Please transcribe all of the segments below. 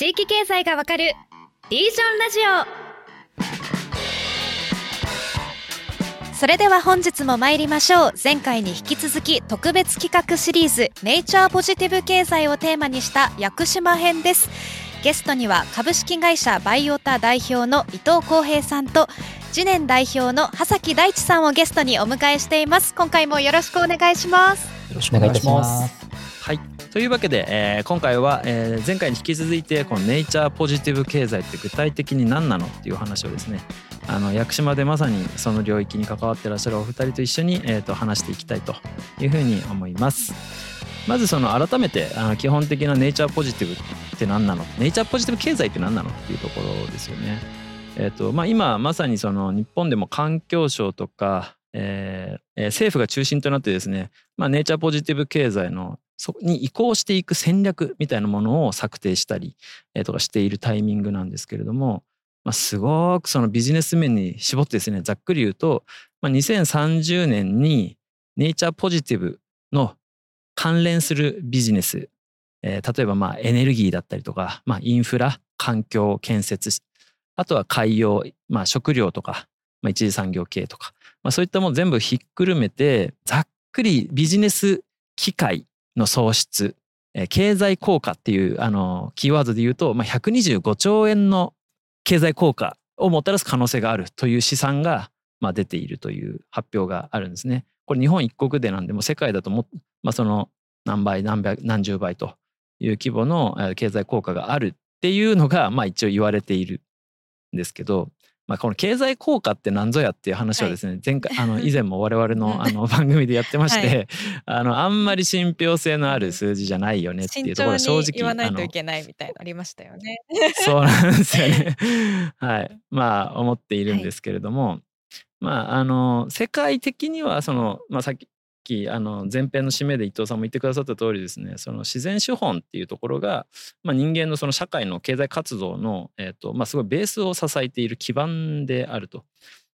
地域経済がわかるリージョンラジオ。それでは本日も参りましょう。前回に引き続き特別企画シリーズネイチャーポジティブ経済をテーマにした屋久島編です。ゲストには株式会社バイオタ代表の伊藤康平さんと次年代表の羽崎大地さんをゲストにお迎えしています。今回もよろしくお願いします。よろしくお願いします。はいというわけで、えー、今回は、えー、前回に引き続いてこのネイチャーポジティブ経済って具体的に何なのっていう話をですねあの屋久島でまさにその領域に関わってらっしゃるお二人と一緒に、えーと、話していきたいというふうに思います。まずその改めてあの基本的なネイチャーポジティブって何なの？ネイチャーポジティブ経済って何なのっていうところですよね。えーとまあ、今まさにその日本でも環境省とか、えー、政府が中心となってですね、まあ、ネイチャーポジティブ経済のそこに移行していく戦略みたいなものを策定したり、とかしているタイミングなんですけれども、まあ、すごくそのビジネス面に絞ってですねざっくり言うと、まあ、2030年にネイチャーポジティブの関連するビジネス、えー、例えばまあエネルギーだったりとか、まあ、インフラ環境建設あとは海洋、まあ、食料とか、まあ、一次産業系とか、まあ、そういったもの全部ひっくるめてざっくりビジネス機会の創出、えー、経済効果っていうあのキーワードで言うと、まあ、125兆円の経済効果をもたらす可能性があるという試算が、まあ、出ているという発表があるんですね。これ日本一国でなんでも世界だとも、まあ、その何倍何百何十倍という規模の経済効果があるっていうのが、まあ、一応言われているんですけど、まあ、この経済効果って何ぞやっていう話はですね、はい、前回あの 以前も我々のあの番組でやってまして、はい、あのあんまり信憑性のある数字じゃないよねっていうところは正直言わないといけないみたいなありましたよね。そうなんですよね。はい、まあ思っているんですけれども、はい、まああの世界的にはその、まあ、さっききあの前編の締めで伊藤さんも言ってくださった通りですねその自然資本っていうところが、まあ、人間のその社会の経済活動の、えーとまあ、すごいベースを支えている基盤であると。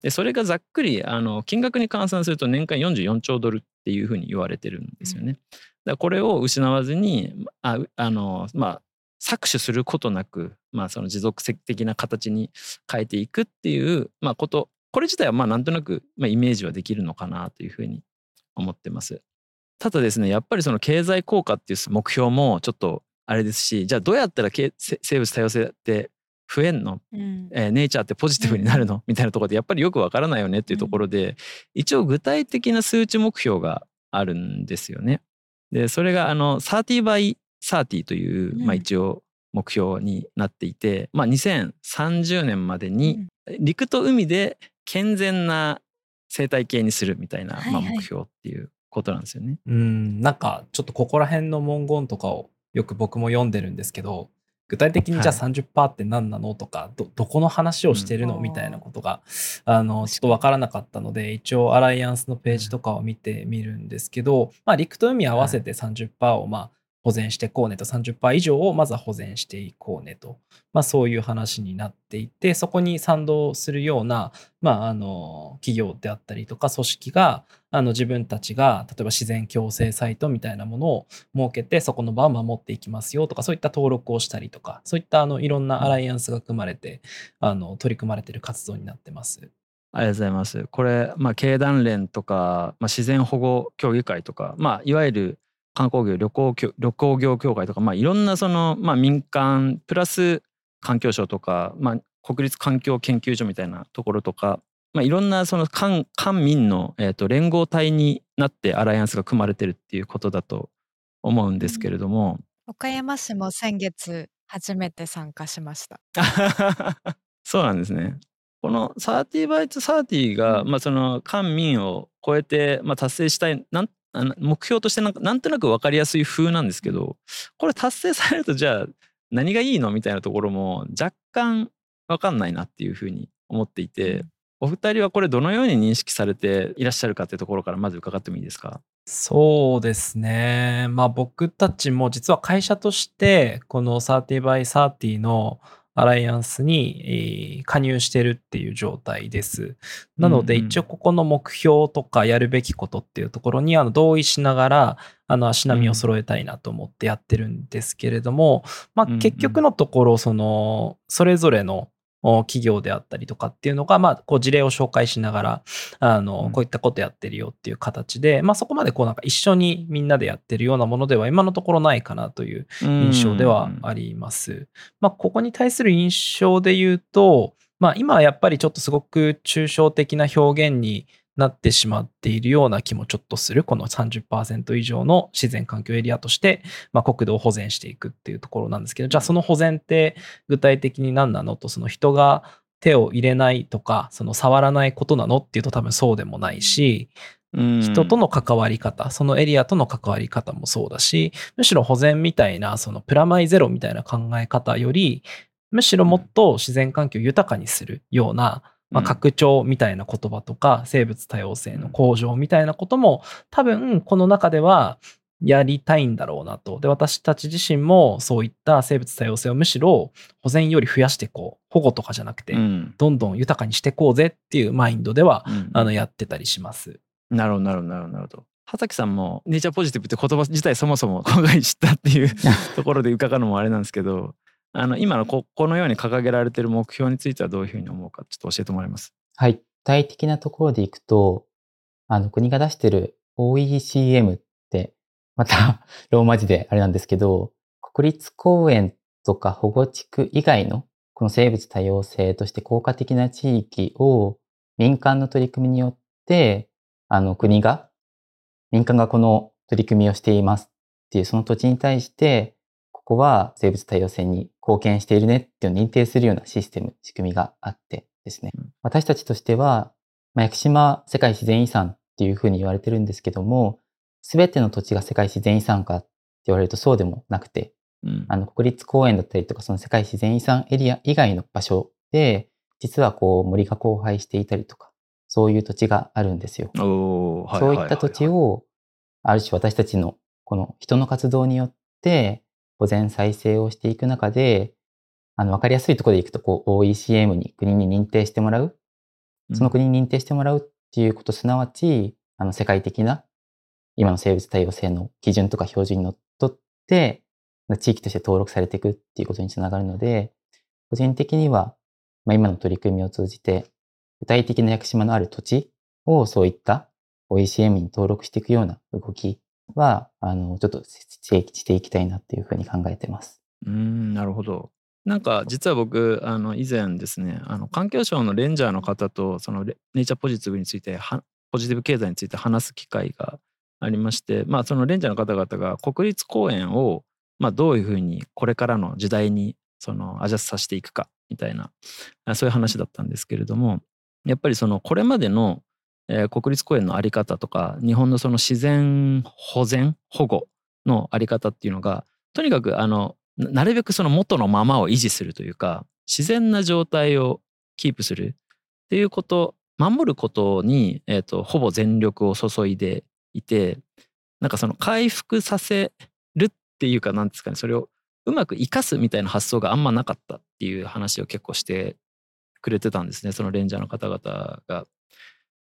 でそれがざっくりあの金額に換算すると年間44兆ドルっていうふうに言われてるんですよね。だこれを失わずにああの、まあ、搾取することなく、まあ、その持続的な形に変えていくっていう、まあ、ことこれ自体はまあなんとなく、まあ、イメージはできるのかなというふうに思ってます。ただですねやっぱりその経済効果っていう目標もちょっとあれですしじゃあどうやったら生物多様性って増えんの、うん、えー、ネイチャーってポジティブになるの、うん、みたいなところでやっぱりよくわからないよねっていうところで、うん、一応具体的な数値目標があるんですよね。でそれがあの30 by 30という、まあ、一応目標になっていて、まあ、2030年までに陸と海で健全な生態系にするみたいな、まあ、目標っていうことなんですよね。うん。なんかちょっとここら辺の文言とかをよく僕も読んでるんですけど具体的にじゃあ30%って何なのとか、どどこの話をしてるのみたいなことがあのちょっと分からなかったので一応アライアンスのページとかを見てみるんですけど、まあ、陸と海合わせて30%をまあ保全していこうねと30%以上をまずは保全していこうねと、まあ、そういう話になっていてそこに賛同するような、まあ、あの企業であったりとか組織があの自分たちが例えば自然共生サイトみたいなものを設けてそこの場を守っていきますよとかそういった登録をしたりとかそういったあのいろんなアライアンスが組まれてあの取り組まれている活動になってます。ありがとうございます。これ、まあ、経団連とか、まあ、自然保護協議会とか、まあ、いわゆる観光業旅行旅行業協会とか、まあ、いろんなその、まあ、民間プラス環境省とか、まあ、国立環境研究所みたいなところとか、まあ、いろんなその官官民の、えー、と連合体になってアライアンスが組まれてるっていうことだと思うんですけれども、うん、岡山市も先月初めて参加しました。そうなんですね。この30 by 30が、まあ、その官民を超えて、まあ、達成したいなん目標としてなんかなんとなく分かりやすい風なんですけどこれ達成されるとじゃあ何がいいのみたいなところも若干分かんないなっていうふうに思っていてお二人はこれどのように認識されていらっしゃるかっていうところからまず伺ってもいいですか？そうですね。まあ僕たちも実は会社としてこの30 by 30のアライアンスに、えー加入してるっていう状態です。なので、一応ここの目標とかやるべきことっていうところにあの同意しながら、あの足並みを揃えたいなと思ってやってるんですけれども、まあ結局のところ、その、それぞれのお企業であったりとかっていうのが、まあ、こう事例を紹介しながら、あうの、んこういったことやってるよっていう形で、まあそこまでこうなんか一緒にみんなでやってるようなものでは今のところないかなという印象ではあります。まあ、ここに対する印象で言うと、まあ、今はやっぱりちょっとすごく抽象的な表現になってしまっているような気もちょっとする、この30%以上の自然環境エリアとして、まあ、国土を保全していくっていうところなんですけど、じゃあその保全って具体的に何なの？と、その人が手を入れないとか、その触らないことなの？っていうと多分そうでもないし、人とのの関わり方、そのエリアとの関わり方もそうだし、むしろ保全みたいな、そのプラマイゼロみたいな考え方より、むしろもっと自然環境を豊かにするような、まあ、拡張みたいな言葉とか、生物多様性の向上みたいなことも、多分この中ではやりたいんだろうなと。で、私たち自身もそういった生物多様性をむしろ保全より増やしていこう。保護とかじゃなくて、うんどんどん豊かにしていこうぜっていうマインドでは、うんあの、やってたりします。なるほどなるほどなるほどなるほど畑さんもネイチャーポジティブって言葉自体そもそも今回知ったっていう ところで伺うのもあれなんですけどあの今のここのように掲げられている目標についてはどういうふうに思うかちょっと教えてもらえます？はい。具体的なところでいくと、あの、国が出してる OECM って、また、ローマ字であれなんですけど、国立公園とか保護地区以外の、この生物多様性として効果的な地域を民間の取り組みによって、あの、国が、民間がこの取り組みをしていますっていう、その土地に対して、ここは生物多様性に貢献しているねっていうのを認定するようなシステム、仕組みがあってですね。私たちとしては、まあ、屋久島世界自然遺産っていうふうに言われてるんですけども、すべての土地が世界自然遺産かって言われるとそうでもなくて、うんあの、国立公園だったりとか、その世界自然遺産エリア以外の場所で、実はこう森が荒廃していたりとか、そういう土地があるんですよ。そういった土地を、ある種私たちのこの人の活動によって保全再生をしていく中で、あの、わかりやすいところでいくと、こう、OECM に国に認定してもらう。その国に認定してもらうっていうこと、すなわち、あの、世界的な、今の生物多様性の基準とか標準にのっとって、地域として登録されていくっていうことにつながるので、個人的には、まあ、今の取り組みを通じて、具体的な屋久島のある土地をそういった OECM に登録していくような動きは、あの、ちょっとしていきたいなっていうふうに考えてます。うんなるほど。なんか実は僕あの以前ですねあの環境省のレンジャーの方とそのネイチャーポジティブについてポジティブ経済について話す機会がありましてまあそのレンジャーの方々が国立公園をまあどういうふうにこれからの時代にそのアジャストさせていくかみたいなそういう話だったんですけれどもやっぱりそのこれまでの、えー国立公園のあり方とか日本のその自然保全保護のあり方っていうのがとにかくあのなるべくその元のままを維持するというか自然な状態をキープするっていうこと守ることに、えー、とほぼ全力を注いでいてなんかその回復させるっていうかなんですかねそれをうまく生かすみたいな発想があんまなかったっていう話を結構してくれてたんですねそのレンジャーの方々が。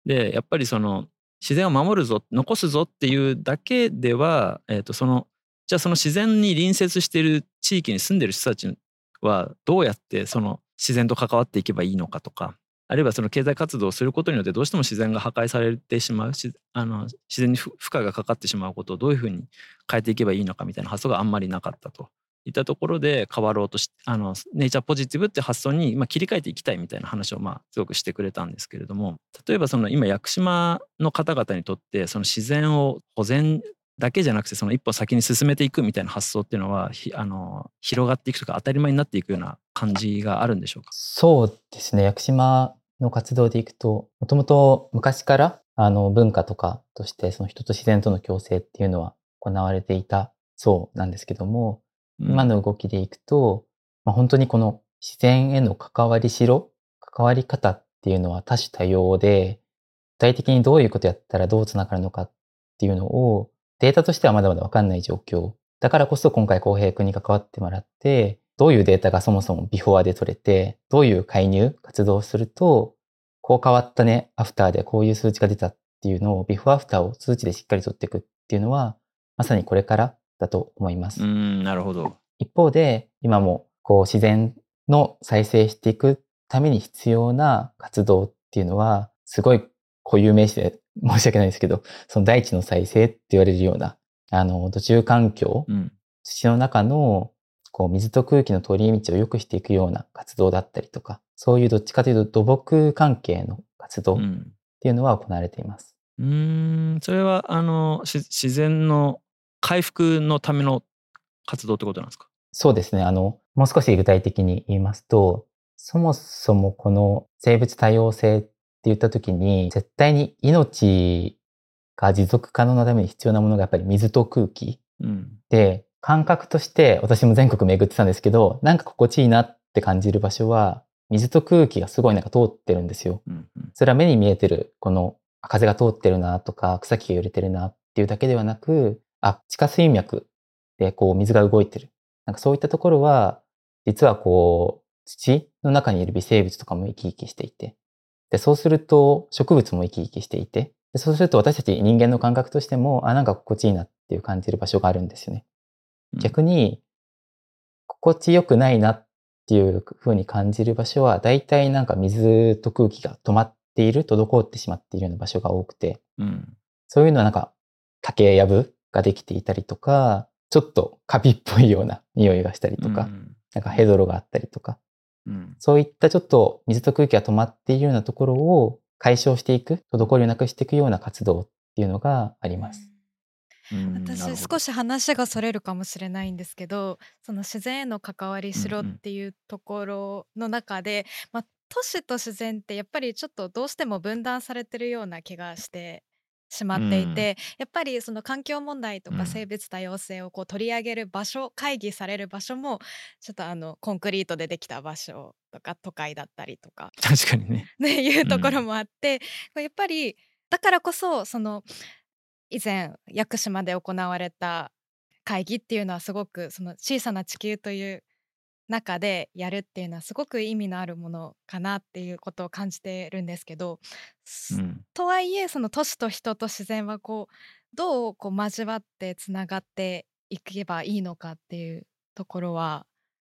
でやっぱりその自然を守るぞ残すぞっていうだけでは、えー、とそのじゃあその自然に隣接している地域に住んでる人たちはどうやってその自然と関わっていけばいいのかとかあるいはその経済活動をすることによってどうしても自然が破壊されてしまうしあの自然に負負荷がかかってしまうことをどういうふうに変えていけばいいのかみたいな発想があんまりなかったと。いったところで変わろうとしあのネイチャーポジティブって発想に、まあ、切り替えていきたいみたいな話をまあすごくしてくれたんですけれども例えばその今屋久島の方々にとってその自然を保全だけじゃなくてその一歩先に進めていくみたいな発想っていうのはひあの広がっていくとか当たり前になっていくような感じがあるんでしょうか？そうですね。屋久島の活動でいくと、もともと昔からあの文化とかとしてその人と自然との共生っていうのは行われていたそうなんですけども、今の動きでいくと、まあ、本当にこの自然への関わりしろ、関わり方っていうのは多種多様で、具体的にどういうことやったらどうつながるのかっていうのをデータとしてはまだまだわかんない状況。だからこそ今回公平君に関わってもらって、どういうデータがそもそもビフォアで取れて、どういう介入、活動をすると、こう変わったね、アフターでこういう数値が出たっていうのを、ビフォーアフターを数値でしっかり取っていくっていうのは、まさにこれからだと思います。うん、なるほど。一方で、今もこう自然の再生していくために必要な活動っていうのは、すごい固有名詞で申し訳ないですけど、その大地の再生って言われるような、あの、土中環境、うん、土の中のこう水と空気の通り道を良くしていくような活動だったりとか、そういうどっちかというと土木関係の活動っていうのは行われています。うん、それはあの自然の回復のための活動ってことなんですか？そうですね。あの、もう少し具体的に言いますと、そもそもこの生物多様性って言った時に、絶対に命が持続可能なために必要なものがやっぱり水と空気、うん、で、感覚として私も全国巡ってたんですけど、なんか心地いいなって感じる場所は、水と空気がすごいなんか通ってるんですよ。うんうん、それは目に見えてる、この風が通ってるなとか、草木が揺れてるなっていうだけではなく、あ、地下水脈でこう水が動いてる。なんかそういったところは、実はこう、土の中にいる微生物とかも生き生きしていて、で、そうすると植物も生き生きしていて、でそうすると私たち人間の感覚としても、あ、なんか心地いいなっていう感じる場所があるんですよね。逆に、心地よくないなっていう風に感じる場所は、大体なんか水と空気が止まっている、滞ってしまっているような場所が多くて、うん、そういうのはなんか竹やぶができていたりとか、ちょっとカビっぽいような匂いがしたりとか、うん、なんかヘドロがあったりとか、うん、そういったちょっと水と空気が止まっているようなところを解消していく、滞りをなくしていくような活動っていうのがあります。私少し話がそれるかもしれないんですけどその自然への関わりしろっていうところの中で、まあ、都市と自然ってやっぱりちょっとどうしても分断されてるような気がしてしまっていて、やっぱりその環境問題とか生物多様性をこう取り上げる場所会議される場所もちょっとあのコンクリートでできた場所とか都会だったりとか確かにね。ねいうところもあって、やっぱりだからこそその以前屋久島で行われた会議っていうのはすごくその小さな地球という中でやるっていうのはすごく意味のあるものかなっていうことを感じてるんですけど、うん、とはいえその都市と人と自然はこうどうこう交わってつながっていけばいいのかっていうところは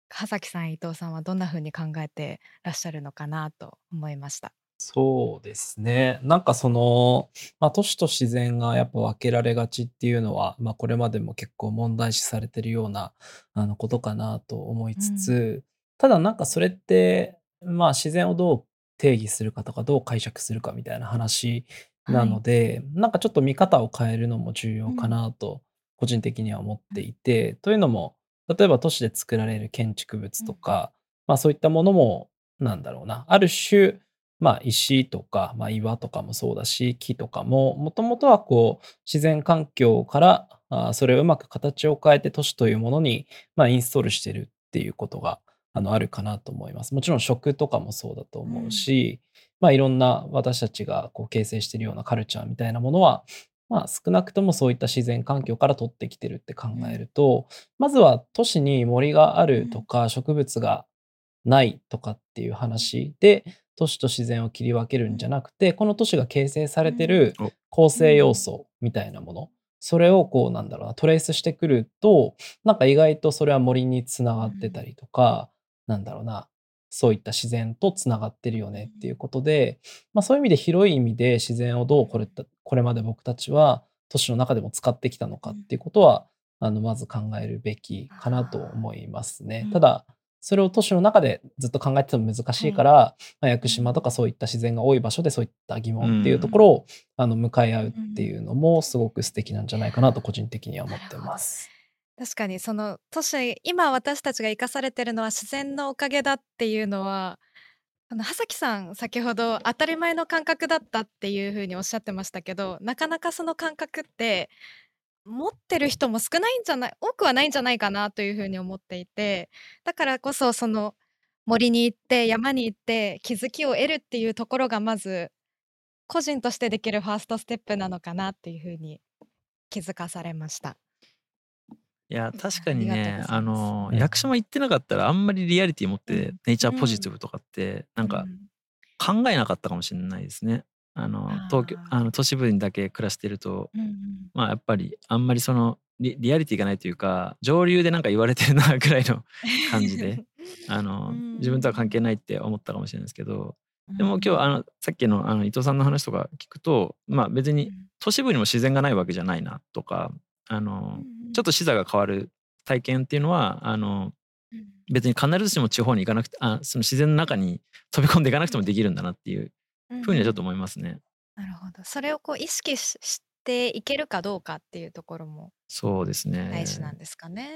葉崎さん伊藤さんはどんなふうに考えてらっしゃるのかなと思いました。そうですね。なんかその、まあ、都市と自然がやっぱ分けられがちっていうのは、まあ、これまでも結構問題視されてるようなあのことかなと思いつつ、ただなんかそれって、まあ、自然をどう定義するかとかどう解釈するかみたいな話なので、なんかちょっと見方を変えるのも重要かなと個人的には思っていて、というのも例えば都市で作られる建築物とか、まあ、そういったものもなんだろうなある種まあ、石とか、まあ、岩とかもそうだし、木とかも、もともとはこう、自然環境からあそれをうまく形を変えて都市というものに、まあ、インストールしてるっていうことがあのあるかなと思います。もちろん食とかもそうだと思うし、うん、まあ、いろんな私たちがこう形成しているようなカルチャーみたいなものは、まあ、少なくともそういった自然環境から取ってきてるって考えると、まずは都市に森があるとか植物がないとかっていう話で、都市と自然を切り分けるんじゃなくてこの都市が形成されてる構成要素みたいなものそれをこうなんだろうなトレースしてくるとなんか意外とそれは森につながってたりとかなんだろうなそういった自然とつながってるよねっていうことで、まあ、そういう意味で広い意味で自然をどうこれこれまで僕たちは都市の中でも使ってきたのかっていうことはあのまず考えるべきかなと思いますね。ただそれを都市の中でずっと考えてても難しいから、まあ、屋久島とかそういった自然が多い場所でそういった疑問っていうところを、あの向かい合うっていうのもすごく素敵なんじゃないかなと個人的には思ってます。確かにその都市今私たちが生かされてるのは自然のおかげだっていうのはあの葉崎さん先ほど当たり前の感覚だったっていうふうにおっしゃってましたけどなかなかその感覚って持ってる人も少ないんじゃない多くはないんじゃないかなというふうに思っていてだからこそその森に行って山に行って気づきを得るっていうところがまず個人としてできるファーストステップなのかなっていうふうに気づかされました。いや確かにねあのうん屋久島行ってなかったらあんまりリアリティ持ってうん。ネイチャーポジティブとかってなんかうん。考えなかったかもしれないですね。あの東京あの都市部にだけ暮らしてるとうんうんまあやっぱりあんまりそのリリアリティがないというか上流でなんか言われてるなぐらいの 感じであのうん。自分とは関係ないって思ったかもしれないですけどでも今日あのさっきのあの伊藤さんの話とか聞くとまあ別に都市部にも自然がないわけじゃないなとかあのちょっと視座が変わる体験っていうのはあの別に必ずしも地方に行かなくてあその自然の中に飛び込んでいかなくてもできるんだなっていうふうにはちょっと思いますね。なるほど。それをこう意識ししていけるかどうかっていうところもそうですね。大事なんですかね。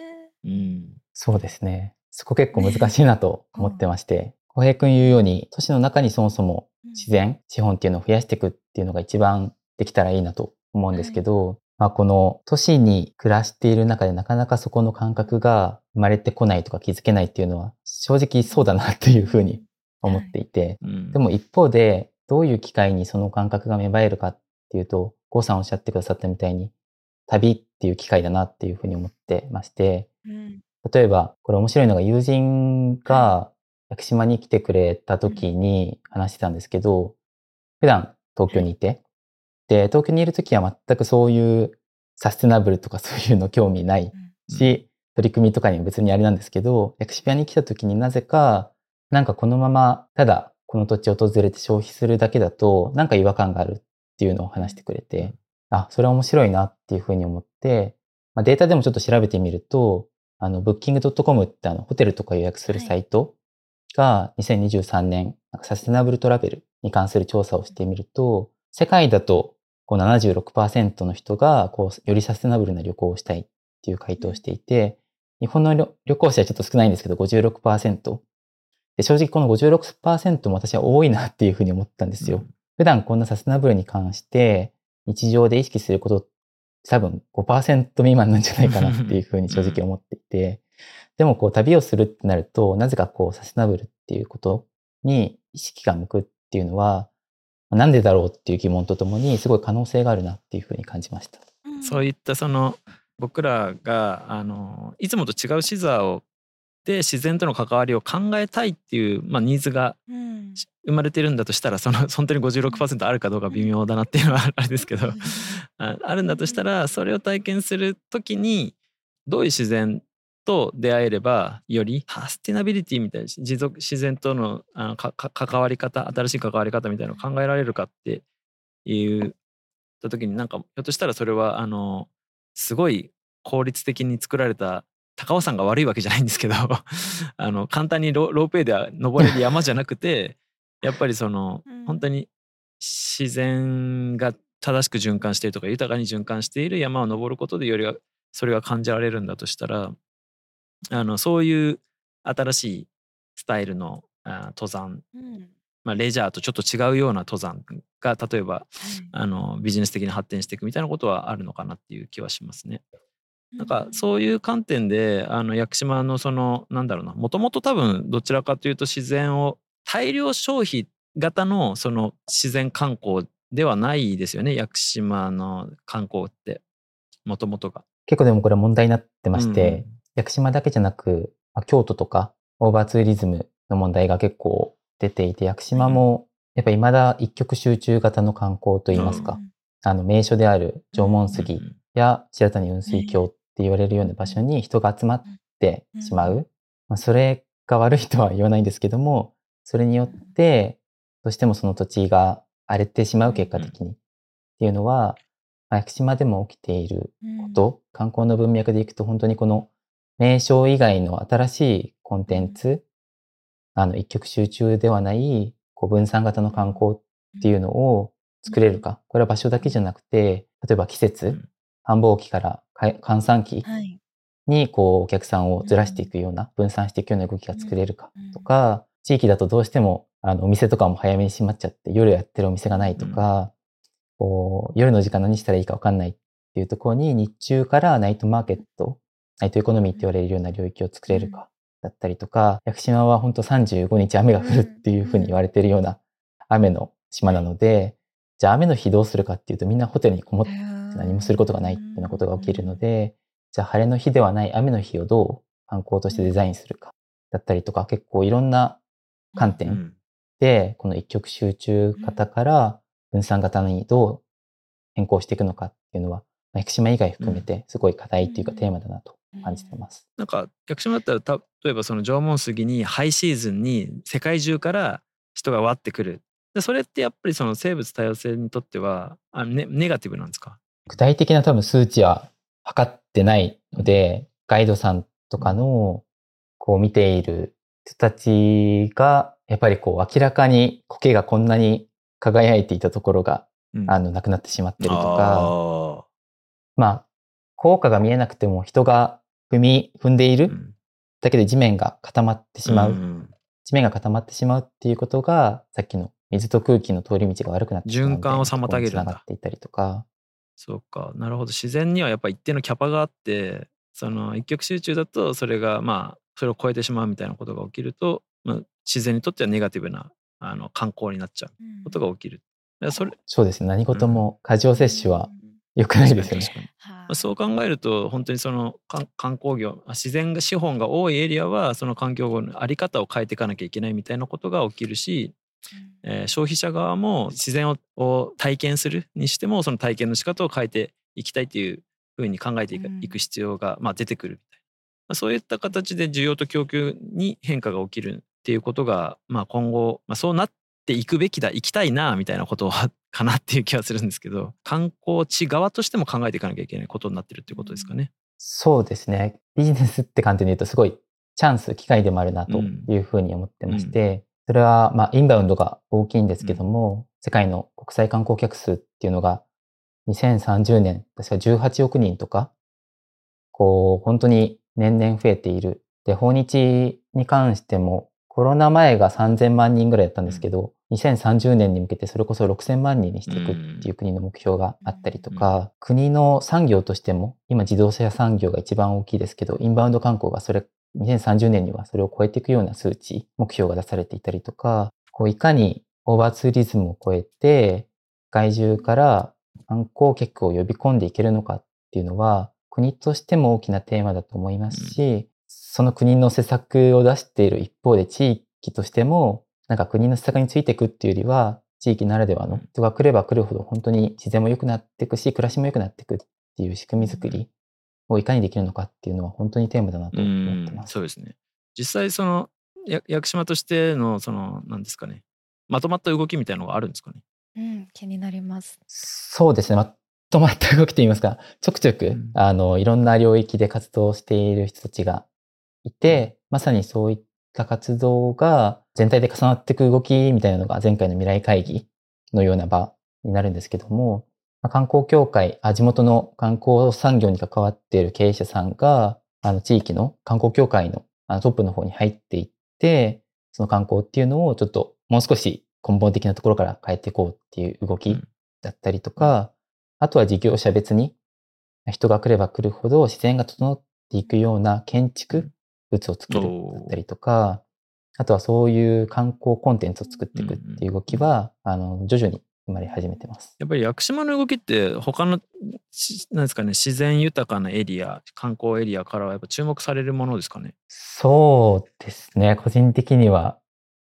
うん。そうですね。そこ結構難しいなと思ってまして、浩平君言うように、都市の中にそもそも自然、資本っていうのを増やしていくっていうのが一番できたらいいなと思うんですけど、まあこの都市に暮らしている中でなかなかそこの感覚が生まれてこないとか気づけないっていうのは正直そうだなっていうふうに思っていて、うん、でも一方でどういう機会にその感覚が芽生えるかっていうと、郷さんおっしゃってくださったみたいに旅っていう機会だなっていうふうに思ってまして、うん。例えば、これ面白いのが友人が屋久島に来てくれた時に話してたんですけど、普段東京にいて、で、東京にいる時は全くそういうサステナブルとかそういうの興味ないし、取り組みとかにも別にあれなんですけど、屋久島に来た時になぜか、なんかこのままただこの土地を訪れて消費するだけだと、なんか違和感があるっていうのを話してくれて、あ、それは面白いなっていうふうに思って、まあ、データでもちょっと調べてみると、あの、booking.com ってあの、ホテルとか予約するサイトが2023年、なんかサステナブルトラベルに関する調査をしてみると、世界だとこう76%の人がこう、よりサステナブルな旅行をしたいっていう回答をしていて、日本の旅旅行者はちょっと少ないんですけど、56%。で、正直この56%も私は多いなっていうふうに思ったんですよ。普段こんなサステナブルに関して日常で意識すること多分5%未満なんじゃないかなっていうふうに正直思っていて、でもこう旅をするってなると、なぜかこうサステナブルっていうことに意識が向くっていうのは、なんでだろうっていう疑問とともにすごい可能性があるなっていうふうに感じました。そういったその僕らがあのいつもと違う視座をで自然との関わりを考えたいっていう、まあ、ニーズがうん。生まれてるんだとしたらその 本当に56%あるかどうか微妙だなっていうのはあ れですけど。ああるんだとしたらそれを体験する時にどういう自然と出会えればよりサステナビリティみたいな持続自然とのあの関わり方新しい関わり方みたいなのを考えられるかっていうた時になんかひょっとしたらそれはあのすごい効率的に作られた高尾山が悪いわけじゃないんですけど あの簡単にロロープウェイでは登れる山じゃなくて やっぱりその、うん。本当に自然が正しく循環しているとか豊かに循環している山を登ることでよりはそれが感じられるんだとしたらあのそういう新しいスタイルのあ登山、うん。まあ、レジャーとちょっと違うような登山が例えばあのビジネス的に発展していくみたいなことはあるのかなっていう気はしますね。なんかそういう観点であの屋久島のそのなんだろうなもともと多分どちらかというと自然を大量消費型のその自然観光ではないですよね屋久島の観光って。もともとが。結構でもこれ問題になってまして、うん。うん屋久島だけじゃなく、まあ京都とかオーバーツーリズムの問題が結構出ていて、屋久島もやっぱ未だ一極集中型の観光といいますか、うん。あの名所である縄文杉うんや白谷雲水峡って言われるような場所に人が集まってしまう。まあ、それが悪いとは言わないんですけども、それによってどうしてもその土地が荒れてしまう結果的にっていうのは、まあ屋久島でも起きていること、観光の文脈でいくと本当にこの名称以外の新しいコンテンツ、あの一極集中ではないこう分散型の観光っていうのを作れるか。これは場所だけじゃなくて、例えば季節、うん繁忙期からか閑散期はい。にこうお客さんをずらしていくような、分散していくような動きが作れるかとか、地域だとどうしてもあのお店とかも早めに閉まっちゃって夜やってるお店がないとか、こう夜の時間何したらいいか分かんないっていうところに日中からナイトマーケット、ナイトエコノミーって言われるような領域を作れるかだったりとか、屋久島は本当35日雨が降るっていうふうに言われてるような雨の島なので、じゃあ雨の日どうするかっていうとみんなホテルにこもって何もすることがないっていうようなことが起きるので、じゃあ晴れの日ではない雨の日をどう観光としてデザインするかだったりとか、結構いろんな観点うんで、この一極集中型から分散型にどう変更していくのかっていうのは、まあ屋久島以外含めてすごい課題っていうかうん。テーマだなと感じてます。なんか屋久島だったらた例えばその縄文杉にハイシーズンに世界中から人がわってくる。でそれってやっぱりその生物多様性にとってはあネネガティブなんですか？具体的な多分数値は測ってないので、ガイドさんとかのこう見ている人たちが、やっぱりこう明らかに苔がこんなに輝いていたところが、うん。あの、なくなってしまってるとか、あまあ、効果が見えなくても人が踏み、踏んでいる。だけで地面が固まってしまう、ん地面が固まってしまうっていうことが、さっきの水と空気の通り道が悪くなってしまう循環を妨げるん。だがっていたりとか、そうか。なるほど。自然にはやっぱ一定のキャパがあってその一極集中だとそれがまあそれを超えてしまうみたいなことが起きると、まあ、自然にとってはネガティブなあの観光になっちゃうことが起きる。だからそれそうですね。何事も過剰摂取は良くないですよね。確かにはまあそう考えると本当にその観観光業あ自然が資本が多いエリアはその環境の在り方を変えていかなきゃいけないみたいなことが起きるし、えー消費者側も自然をを体験するにしてもその体験の仕方を変えていきたいというふうに考えていく,、必要が、まあ、出てくるみたいな、まあ、そういった形で需要と供給に変化が起きるっていうことが、まあ、今後、まあ、そうなっていくべきだ行きたいなみたいなことはかなっていう気がするんですけど観光地側としても考えていかなきゃいけないことになってるっていうことですかね。そうですね。ビジネスって観点で言うとすごいチャンス、機会でもあるなというふうに思ってまして、それはまあインバウンドが大きいんですけども、世界の国際観光客数っていうのが2030年、確か18億人とか、こう本当に年々増えている。で、訪日に関してもコロナ前が3000万人ぐらいだったんですけど、2030年に向けてそれこそ6000万人にしていくっていう国の目標があったりとか、国の産業としても、今自動車産業が一番大きいですけど、インバウンド観光がそれ、2030年にはそれを超えていくような数値、目標が出されていたりとか、こういかにオーバーツーリズムを超えて、外中から観光客を呼び込んでいけるのかっていうのは、国としても大きなテーマだと思いますし、その国の施策を出している一方で地域としても、なんか国の施策についていくっていうよりは、地域ならではの人が来れば来るほど本当に自然も良くなっていくし、暮らしも良くなっていくっていう仕組み作りをいかにできるのかっていうのは本当にテーマだなと思ってます。そうですね実際そのや屋久島としてのその何ですかねまとまった動きみたいなのがあるんですかねうん、気になります。そうですね。まとまった動きといいますか、ちょくちょく、うんあの、いろんな領域で活動している人たちがいて、まさにそういった活動が全体で重なっていく動きみたいなのが前回の未来会議のような場になるんですけども、まあ観光協会あ、地元の観光産業に関わっている経営者さんが、あの、地域の観光協会のあのトップの方に入っていって、その観光っていうのをちょっともう少し根本的なところから変えていこうっていう動きうん。だったりとか、あとは事業者別に人が来れば来るほど自然が整っていくような建築物を作るだったりとか、あとはそういう観光コンテンツを作っていくっていう動きは、あの、徐々に生まれ始めてます。やっぱり屋久島の動きって他のしなんですかね自然豊かなエリア観光エリアからはやっぱ注目されるものですかね？そうですね。個人的には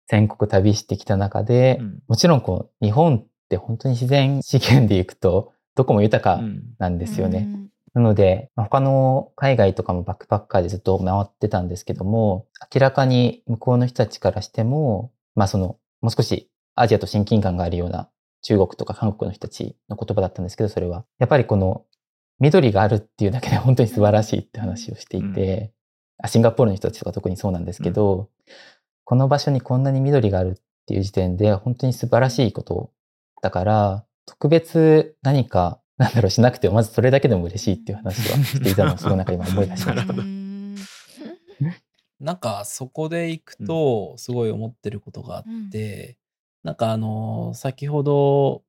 全国旅してきた中で、うんもちろんこう、日本って本当に自然資源で行くと、どこも豊かうんなんですよね。うんなので、まあ他の海外とかもバックパッカーでずっと回ってたんですけども、明らかに向こうの人たちからしても、まあその、もう少しアジアと親近感があるような中国とか韓国の人たちの言葉だったんですけど、それは。やっぱりこの緑があるっていうだけで本当に素晴らしいって話をしていて、あシンガポールの人たちとか特にそうなんですけど、この場所にこんなに緑があるっていう時点で本当に素晴らしいことだから、特別何か、なんだろう、しなくても、まずそれだけでも嬉しいっていう話はしていたのを、すごいなんか今思い出しました。なん。なんかそこで行くとすごい思ってることがあって、なんかあの先ほど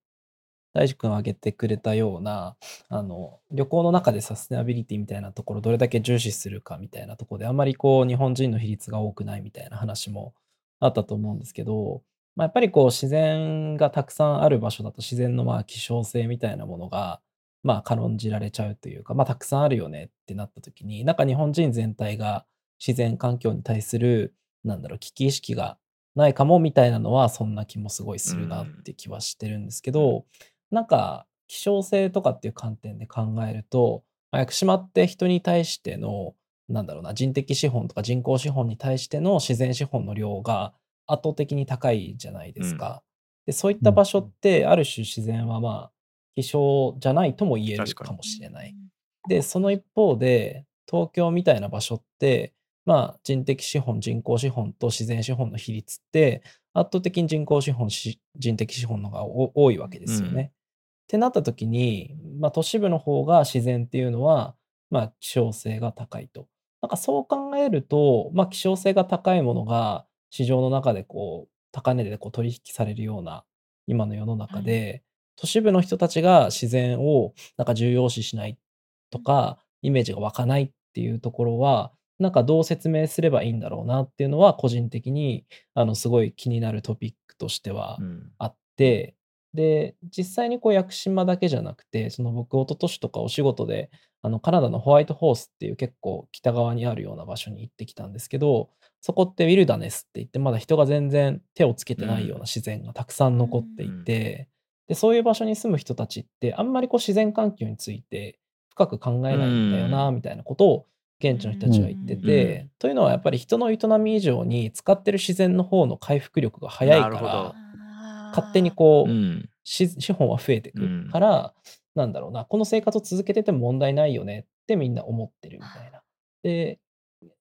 大地君挙げてくれたようなあの旅行の中でサステナビリティみたいなところどれだけ重視するかみたいなところであんまりこう日本人の比率が多くないみたいな話もあったと思うんですけど、まあ、やっぱりこう自然がたくさんある場所だと自然のまあ希少性みたいなものがまあ軽んじられちゃうというか、まあたくさんあるよねってなった時に、なんか日本人全体が自然環境に対する、なんだろう、危機意識がないかもみたいなのは、そんな気もすごいするなって気はしてるんですけど、なんか希少性とかっていう観点で考えると、まあ屋久島って人に対しての、なんだろうな、人的資本とか人工資本に対しての自然資本の量が圧倒的に高いじゃないですか。で、そういった場所って、ある種自然はまあ、希少じゃないとも言えるかもしれない。で、その一方で、東京みたいな場所って、まあ、人的資本、人工資本と自然資本の比率って、圧倒的に人工資本、し人的資本の方がお多いわけですよね。うんってなった時に、まあ、都市部の方が自然っていうのは、まあ、希少性が高いと。なんかそう考えると、まあ、希少性が高いものが市場の中でこう、高値でこう取引されるような今の世の中で、都市部の人たちが自然をなんか重要視しないとか、イメージが湧かないっていうところは、なんかどう説明すればいいんだろうなっていうのは、個人的に、あの、すごい気になるトピックとしてはうん。あって、で、実際にこう、屋久島だけじゃなくて、その僕、一昨年とかお仕事で、あの、カナダのホワイトホースっていう結構北側にあるような場所に行ってきたんですけど、そこってウィルダネスって言って、まだ人が全然手をつけてないような自然がたくさん残っていて、で、そういう場所に住む人たちって、あんまりこう自然環境について深く考えないんだよな、みたいなことを現地の人たちは言ってて、うん。というのはやっぱり人の営み以上に使ってる自然の方の回復力が早いから、勝手にこう、うん。し資本は増えてくるから、なんだろうな、この生活を続けてても問題ないよねってみんな思ってるみたいな。で、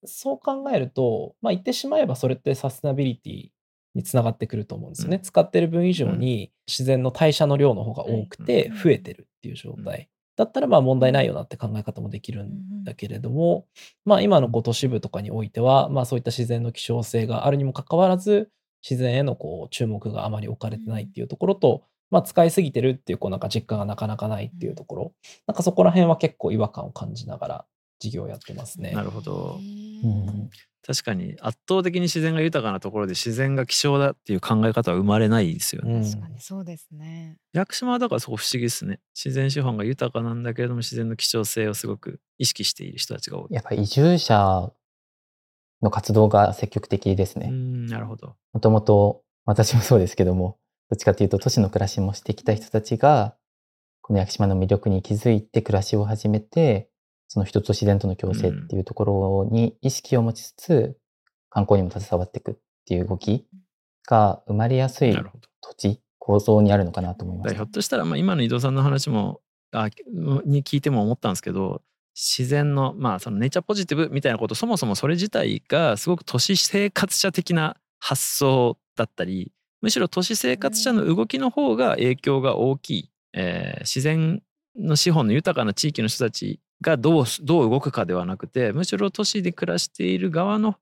そう考えると、まあ言ってしまえばそれってサステナビリティにつながってくると思うんですよね。うん。使ってる分以上に自然の代謝の量の方が多くてうん。増えてるっていう状態。うんだったらまあ問題ないよなって考え方もできるんだけれども、まあ今のこう都市部とかにおいては、まあそういった自然の希少性があるにもかかわらず、自然へのこう注目があまり置かれてないっていうところと、まあ使いすぎてるっていうこうなんか実感がなかなかないっていうところ、なんかそこら辺は結構違和感を感じながら事業をやってますね。なるほど。うん確かに圧倒的に自然が豊かなところで自然が希少だっていう考え方は生まれないですよね。うん確かにそうですね。屋久島はだからそこ不思議ですね。自然資本が豊かなんだけれども自然の希少性をすごく意識している人たちが多い。やっぱ移住者の活動が積極的ですね。うんなるほど。もともと私もそうですけども、どっちかというと都市の暮らしもしてきた人たちが、この屋久島の魅力に気づいて暮らしを始めて、その人と自然との共生っていうところに意識を持ちつつ、観光にも携わっていくっていう動きが生まれやすい。土地、構造にあるのかなと思いますひょ。っとしたら、まあ、今の伊藤さんの話もあに聞いても思ったんですけど自然のまあそのネイチャーポジティブみたいなことそもそもそれ自体がすごく都市生活者的な発想だったりむしろ都市生活者の動きの方が影響が大きい、えー自然の資本の豊かな地域の人たちがどうどう動くかではなくてむしろ都市で暮らしている側の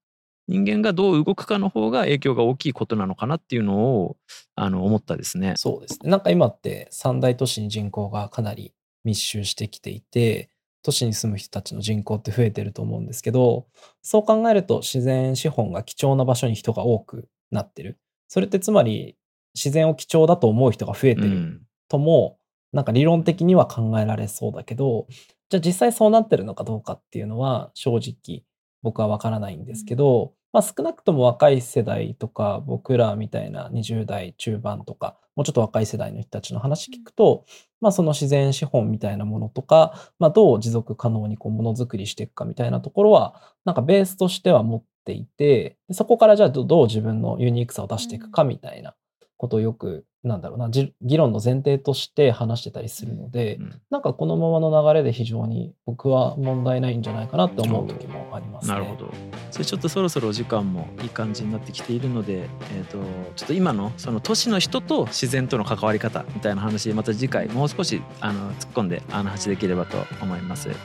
人間がどう動くかの方が影響が大きいことなのかなっていうのをあの思ったですね。そうですね。なんか今って三大都市に人口がかなり密集してきていて、都市に住む人たちの人口って増えてると思うんですけど、そう考えると自然資本が貴重な場所に人が多くなってる。それってつまり自然を貴重だと思う人が増えてるうんとも、なんか理論的には考えられそうだけど、じゃあ実際そうなってるのかどうかっていうのは正直僕はわからないんですけど、まあ少なくとも若い世代とか僕らみたいな20代中盤とか、もうちょっと若い世代の人たちの話聞くと、まあその自然資本みたいなものとか、まあどう持続可能にこうものづくりしていくかみたいなところは、なんかベースとしては持っていて、でそこからじゃあどどう自分のユニークさを出していくかみたいなことをよく、なんだろうな、じ議論の前提として話してたりするので、うんなんかこのままの流れで非常に僕は問題ないんじゃないかなって思う時もありますね。なるほど。それちょっとそろそろお時間もいい感じになってきているので、えー、とちょっと今のその都市の人と自然との関わり方みたいな話また次回もう少しあの突っ込んであの話できればと思います。はい。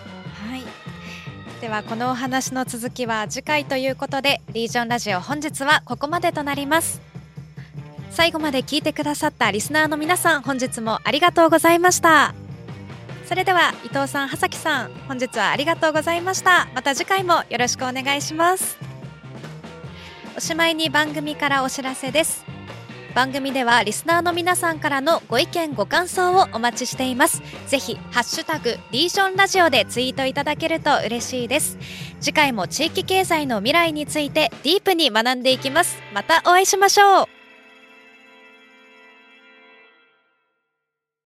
ではこのお話の続きは次回ということでリージョンラジオ本日はここまでとなります最後まで聞いてくださったリスナーの皆さん本日もありがとうございました。それでは伊藤さん、葉崎さん本日はありがとうございました。また次回もよろしくお願いします。おしまいに番組からお知らせです。番組ではリスナーの皆さんからのご意見ご感想をお待ちしています。ぜひハッシュタグリージョンラジオでツイートいただけると嬉しいです。次回も地域経済の未来についてディープに学んでいきます。またお会いしましょう。